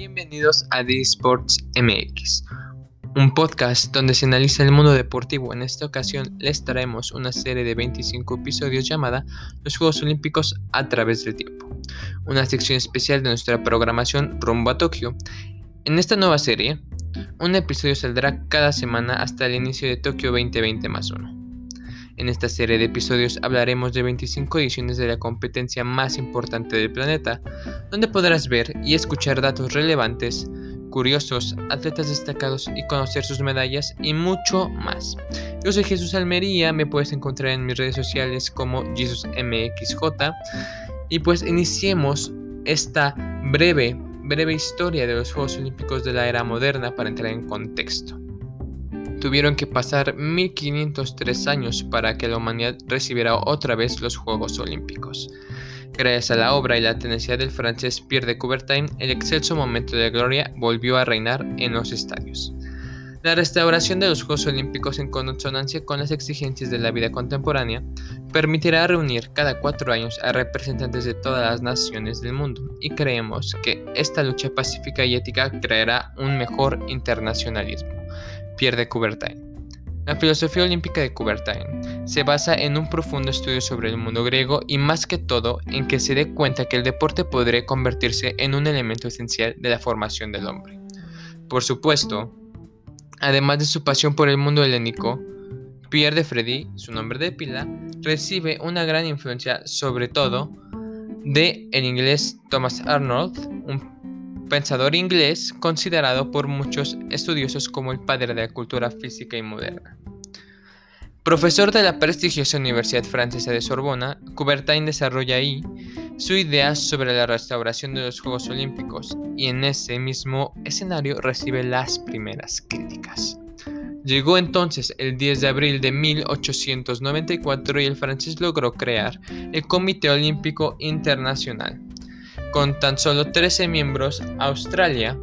Bienvenidos a The Sports MX, un podcast donde se analiza el mundo deportivo. En esta ocasión les traemos una serie de 25 episodios llamada Los Juegos Olímpicos a través del tiempo, una sección especial de nuestra programación rumbo a Tokio. En esta nueva serie, un episodio saldrá cada semana hasta el inicio de Tokio 2020 más 1. En esta serie de episodios hablaremos de 25 ediciones de la competencia más importante del planeta, donde podrás ver y escuchar datos relevantes, curiosos, atletas destacados y conocer sus medallas y mucho más. Yo soy Jesús Almería, me puedes encontrar en mis redes sociales como JesusMXJ y pues iniciemos esta breve, breve historia de los Juegos Olímpicos de la era moderna para entrar en contexto. Tuvieron que pasar 1503 años para que la humanidad recibiera otra vez los Juegos Olímpicos. Gracias a la obra y la tenacidad del francés Pierre de Coubertin, el excelso momento de gloria volvió a reinar en los estadios. La restauración de los Juegos Olímpicos en consonancia con las exigencias de la vida contemporánea permitirá reunir cada cuatro años a representantes de todas las naciones del mundo y creemos que esta lucha pacífica y ética creará un mejor internacionalismo. Pierre de Coubertin. La filosofía olímpica de Coubertin se basa en un profundo estudio sobre el mundo griego y más que todo en que se dé cuenta que el deporte podría convertirse en un elemento esencial de la formación del hombre. Por supuesto, además de su pasión por el mundo helénico, Pierre de Freddy, su nombre de pila, recibe una gran influencia sobre todo de el inglés Thomas Arnold, un pensador inglés considerado por muchos estudiosos como el padre de la cultura física y moderna. Profesor de la prestigiosa Universidad Francesa de Sorbona, Coubertin desarrolla ahí su idea sobre la restauración de los Juegos Olímpicos y en ese mismo escenario recibe las primeras críticas. Llegó entonces el 10 de abril de 1894 y el francés logró crear el Comité Olímpico Internacional, con tan solo 13 miembros, Australia,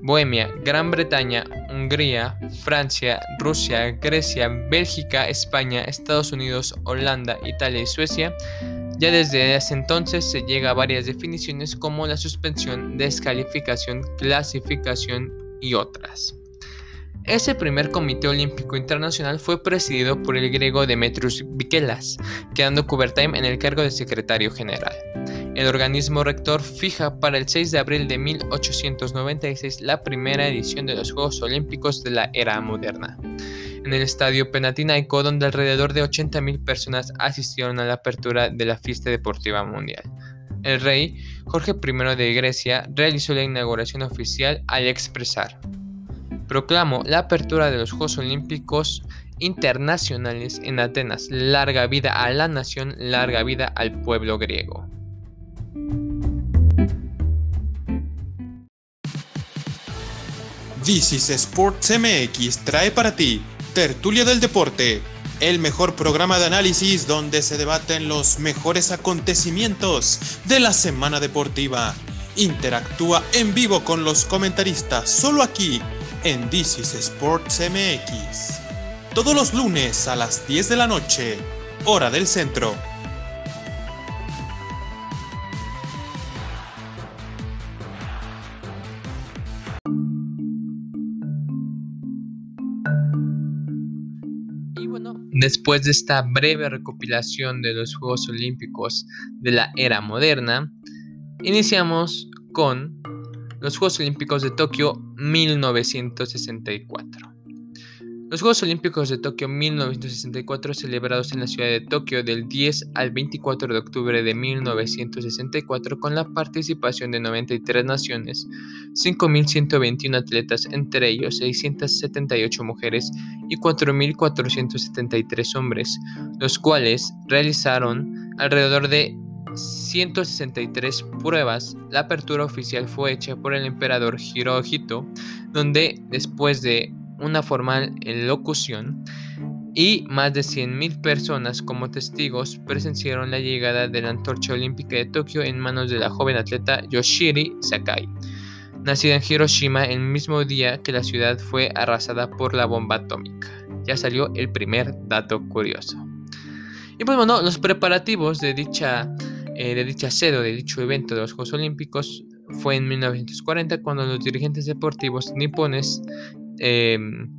Bohemia, Gran Bretaña, Hungría, Francia, Rusia, Grecia, Bélgica, España, Estados Unidos, Holanda, Italia y Suecia, ya desde ese entonces se llega a varias definiciones como la suspensión, descalificación, clasificación y otras. Ese primer Comité Olímpico Internacional fue presidido por el griego Demetrius Vikelas, quedando Coubertin en el cargo de secretario general. El organismo rector fija para el 6 de abril de 1896 la primera edición de los Juegos Olímpicos de la era moderna. En el estadio Penatinaico, donde alrededor de 80.000 personas asistieron a la apertura de la fiesta deportiva mundial. El rey Jorge I de Grecia realizó la inauguración oficial al expresar: Proclamo la apertura de los Juegos Olímpicos internacionales en Atenas. Larga vida a la nación, larga vida al pueblo griego. This is Sports MX trae para ti Tertulia del Deporte, el mejor programa de análisis donde se debaten los mejores acontecimientos de la semana deportiva. Interactúa en vivo con los comentaristas solo aquí en This is Sports MX. Todos los lunes a las 10 de la noche, hora del centro. Después de esta breve recopilación de los Juegos Olímpicos de la era moderna, iniciamos con los Juegos Olímpicos de Tokio 1964. Los Juegos Olímpicos de Tokio 1964, celebrados en la ciudad de Tokio del 10 al 24 de octubre de 1964 con la participación de 93 naciones, 5.121 atletas, entre ellos 678 mujeres y 4.473 hombres, los cuales realizaron alrededor de 163 pruebas. La apertura oficial fue hecha por el emperador Hirohito, donde después de una formal locución y más de 100.000 personas como testigos presenciaron la llegada de la antorcha olímpica de Tokio en manos de la joven atleta Yoshiri Sakai, nacida en Hiroshima el mismo día que la ciudad fue arrasada por la bomba atómica. Ya salió el primer dato curioso. Y pues bueno, los preparativos de dicha, eh, de dicha sede, de dicho evento de los Juegos Olímpicos fue en 1940 cuando los dirigentes deportivos nipones em,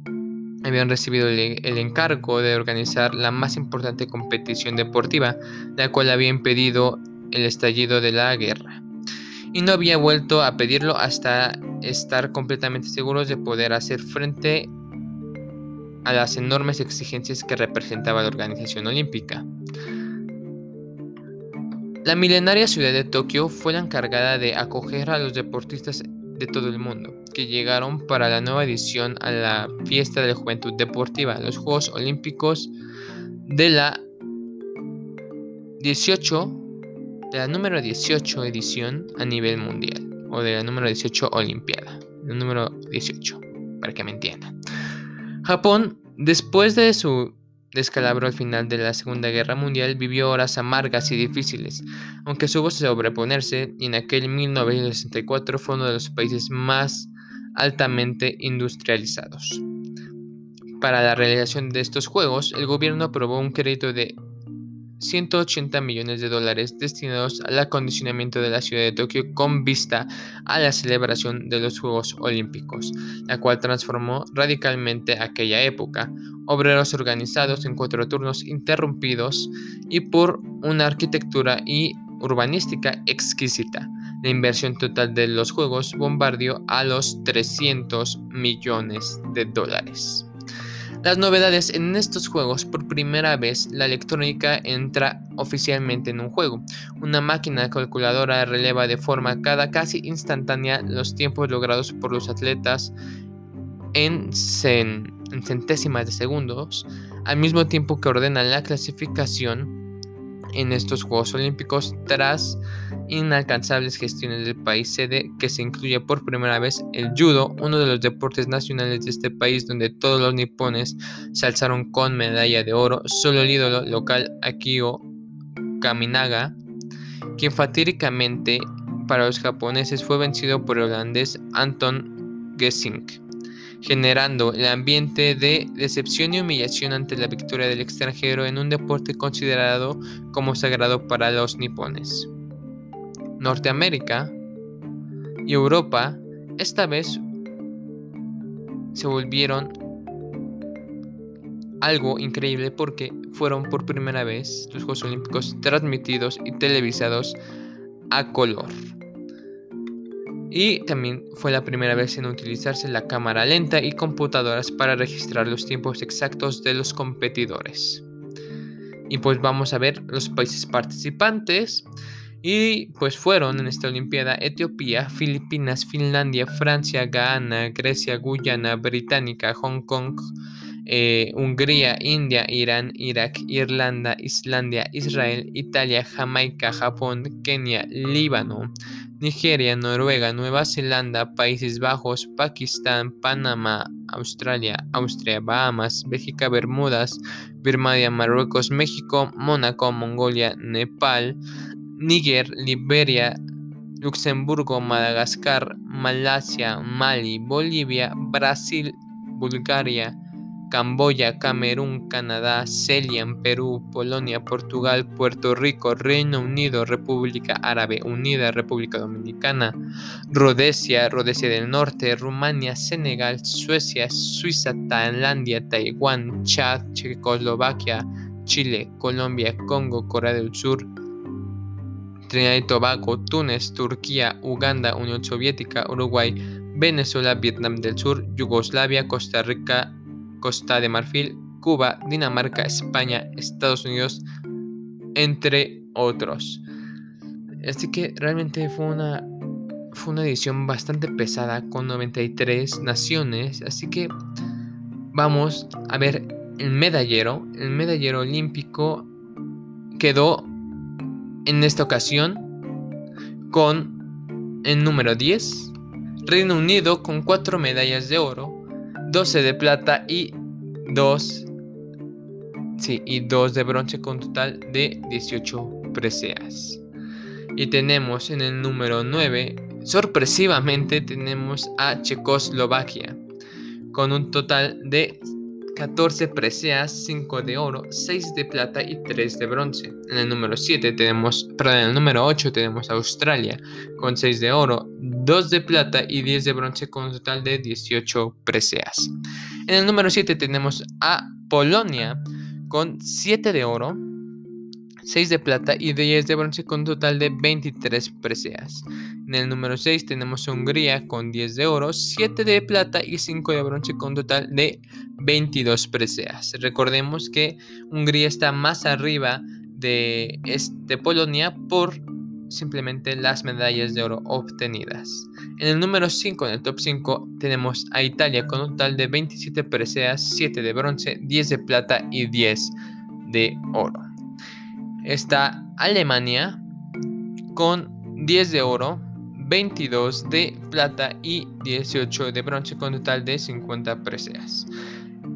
habían recibido el, encargo de organizar la más importante competición deportiva, la cual había impedido el estallido de la guerra. Y no había vuelto a pedirlo hasta estar completamente seguros de poder hacer frente a las enormes exigencias que representaba la organización olímpica. La milenaria ciudad de Tokio fue la encargada de acoger a los deportistas de todo el mundo que llegaron para la nueva edición a la fiesta de la juventud deportiva, los Juegos Olímpicos de la 18 de la número 18 edición a nivel mundial o de la número 18 olimpiada, número 18 para que me entiendan. Japón después de su descalabro al final de la Segunda Guerra Mundial vivió horas amargas y difíciles, aunque supo sobreponerse y en aquel 1964 fue uno de los países más altamente industrializados. Para la realización de estos juegos, el gobierno aprobó un crédito de 180 millones de dólares destinados al acondicionamiento de la ciudad de Tokio con vista a la celebración de los Juegos Olímpicos, la cual transformó radicalmente aquella época. Obreros organizados en cuatro turnos interrumpidos y por una arquitectura y urbanística exquisita. La inversión total de los Juegos bombardeó a los 300 millones de dólares. Las novedades en estos juegos, por primera vez la electrónica entra oficialmente en un juego. Una máquina calculadora releva de forma cada casi instantánea los tiempos logrados por los atletas en, en centésimas de segundos, al mismo tiempo que ordena la clasificación en estos Juegos Olímpicos tras inalcanzables gestiones del país sede que se incluye por primera vez el judo, uno de los deportes nacionales de este país donde todos los nipones se alzaron con medalla de oro, solo el ídolo local Akio Kaminaga, quien fatídicamente para los japoneses fue vencido por el holandés Anton Gesink generando el ambiente de decepción y humillación ante la victoria del extranjero en un deporte considerado como sagrado para los nipones. Norteamérica y Europa esta vez se volvieron algo increíble porque fueron por primera vez los Juegos Olímpicos transmitidos y televisados a color. Y también fue la primera vez en utilizarse la cámara lenta y computadoras para registrar los tiempos exactos de los competidores. Y pues vamos a ver los países participantes. Y pues fueron en esta Olimpiada Etiopía, Filipinas, Finlandia, Francia, Ghana, Grecia, Guyana, Británica, Hong Kong, eh, Hungría, India, Irán, Irak, Irlanda, Islandia, Israel, Italia, Jamaica, Japón, Kenia, Líbano, Nigeria, Noruega, Nueva Zelanda, Países Bajos, Pakistán, Panamá, Australia, Austria, Bahamas, Bélgica, Bermudas, Birmania, Marruecos, México, Mónaco, Mongolia, Nepal, Níger, Liberia, Luxemburgo, Madagascar, Malasia, Mali, Bolivia, Brasil, Bulgaria, Camboya, Camerún, Canadá, Celian, Perú, Polonia, Portugal, Puerto Rico, Reino Unido, República Árabe Unida, República Dominicana, Rhodesia, Rhodesia del Norte, Rumania, Senegal, Suecia, Suiza, Tailandia, Taiwán, Chad, Checoslovaquia, Chile, Colombia, Congo, Corea del Sur, Trinidad y Tobago, Túnez, Turquía, Uganda, Unión Soviética, Uruguay, Venezuela, Vietnam del Sur, Yugoslavia, Costa Rica, Costa de Marfil, Cuba, Dinamarca, España, Estados Unidos, entre otros. Así que realmente fue una, fue una edición bastante pesada con 93 naciones. Así que vamos a ver el medallero. El medallero olímpico quedó en esta ocasión con el número 10. Reino Unido con 4 medallas de oro. 12 de plata y 2 sí, y 2 de bronce con total de 18 preseas. Y tenemos en el número 9, sorpresivamente tenemos a Checoslovaquia con un total de 14 preseas, 5 de oro, 6 de plata y 3 de bronce. En el número 7 tenemos, perdón, en el número 8 tenemos Australia con 6 de oro, 2 de plata y 10 de bronce con un total de 18 preseas. En el número 7 tenemos a Polonia con 7 de oro, 6 de plata y 10 de bronce con un total de 23 preseas. En el número 6 tenemos a Hungría con 10 de oro, 7 de plata y 5 de bronce con un total de 22 preseas. Recordemos que Hungría está más arriba de este Polonia por simplemente las medallas de oro obtenidas. En el número 5, en el top 5, tenemos a Italia con un total de 27 preseas, 7 de bronce, 10 de plata y 10 de oro. Está Alemania con 10 de oro, 22 de plata y 18 de bronce con un total de 50 preseas.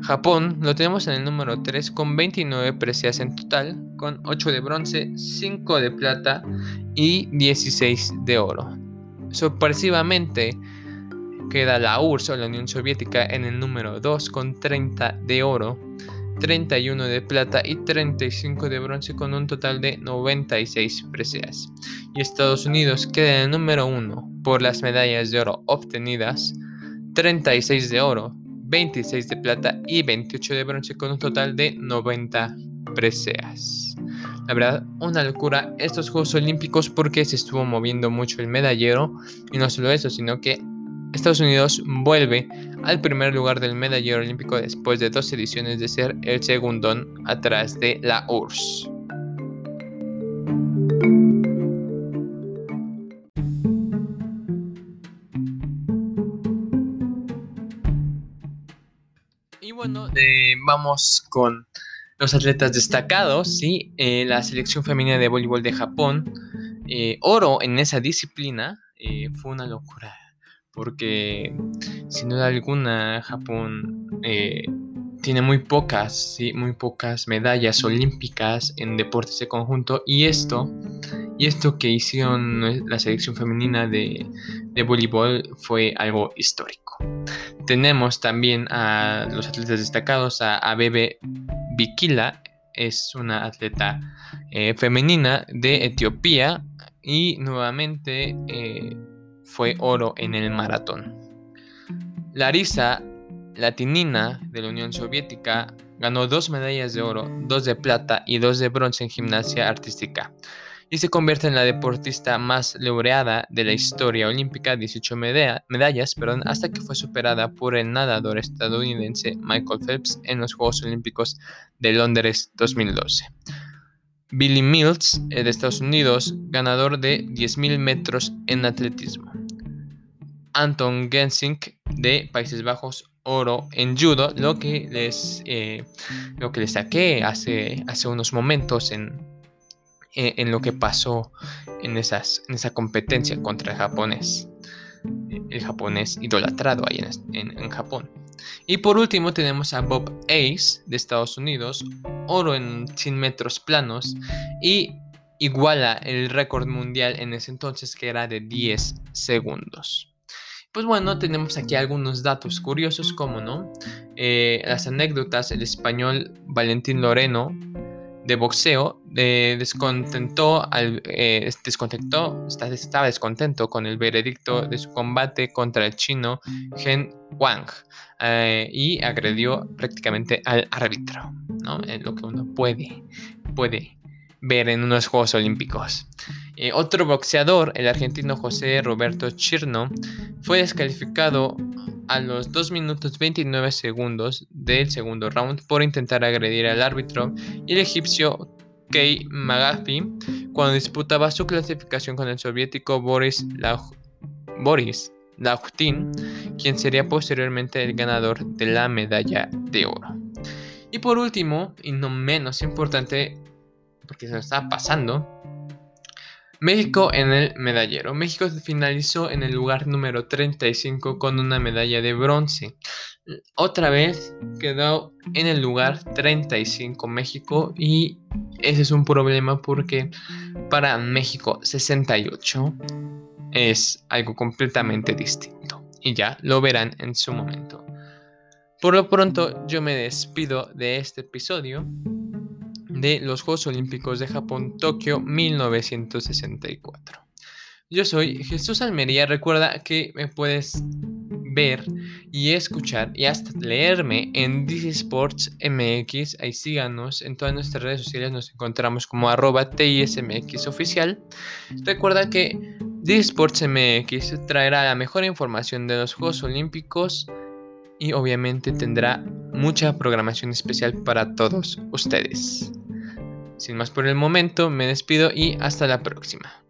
Japón lo tenemos en el número 3 con 29 preseas en total, con 8 de bronce, 5 de plata y 16 de oro. Sorpresivamente queda la URSS o la Unión Soviética en el número 2 con 30 de oro, 31 de plata y 35 de bronce con un total de 96 preseas. Y Estados Unidos queda en el número 1 por las medallas de oro obtenidas, 36 de oro, 26 de plata y 28 de bronce con un total de 90 preseas. La verdad, una locura estos Juegos Olímpicos porque se estuvo moviendo mucho el medallero y no solo eso, sino que Estados Unidos vuelve al primer lugar del medallero olímpico después de dos ediciones de ser el segundón atrás de la URSS. Eh, vamos con los atletas destacados, ¿sí? Eh, la selección femenina de voleibol de Japón, eh, oro en esa disciplina, fue una locura, porque sin duda alguna Japón tiene muy pocas, ¿sí? muy pocas medallas olímpicas en deportes de conjunto y esto, y esto que hicieron la selección femenina de, voleibol fue algo histórico. Tenemos también a los atletas destacados, a Bebe Bikila, es una atleta eh, femenina de Etiopía y nuevamente eh, fue oro en el maratón. Larisa Latinina de la Unión Soviética ganó dos medallas de oro, dos de plata y dos de bronce en gimnasia artística y se convierte en la deportista más laureada de la historia olímpica, 18 medallas, perdón, hasta que fue superada por el nadador estadounidense Michael Phelps en los Juegos Olímpicos de Londres 2012. Billy Mills, eh, de Estados Unidos, ganador de 10.000 metros en atletismo. Anton Gensink, de Países Bajos, oro en judo, lo que les, eh, lo que les saqué hace, hace unos momentos en, en lo que pasó en, esas, en esa competencia contra el japonés. Eh, el japonés idolatrado ahí en, en, Japón. Y por último tenemos a Bob Ace de Estados Unidos, oro en 100 metros planos y iguala el récord mundial en ese entonces que era de 10 segundos. Pues bueno, tenemos aquí algunos datos curiosos, como no, eh, las anécdotas, el español Valentín Loreno de boxeo descontentó al, eh, descontentó, estaba descontento con el veredicto de su combate contra el chino Gen Wang eh, y agredió prácticamente al árbitro, ¿no? lo que uno puede, puede ver en unos Juegos Olímpicos. Eh, otro boxeador, el argentino José Roberto Chirno, fue descalificado a los 2 minutos 29 segundos del segundo round por intentar agredir al árbitro y el egipcio Kei Magafi cuando disputaba su clasificación con el soviético Boris, Boris Lauchtin, quien sería posteriormente el ganador de la medalla de oro. Y por último, y no menos importante, porque se lo está pasando, México en el medallero. México finalizó en el lugar número 35 con una medalla de bronce. Otra vez quedó en el lugar 35 México y ese es un problema porque para México 68 es algo completamente distinto y ya lo verán en su momento. Por lo pronto yo me despido de este episodio de los Juegos Olímpicos de Japón Tokio 1964. Yo soy Jesús Almería. Recuerda que me puedes ver y escuchar y hasta leerme en DC Sports MX. Ahí síganos en todas nuestras redes sociales. Nos encontramos como arroba TISMX oficial. Recuerda que DC Sports MX traerá la mejor información de los Juegos Olímpicos y obviamente tendrá mucha programación especial para todos ustedes. Sin más por el momento, me despido y hasta la próxima.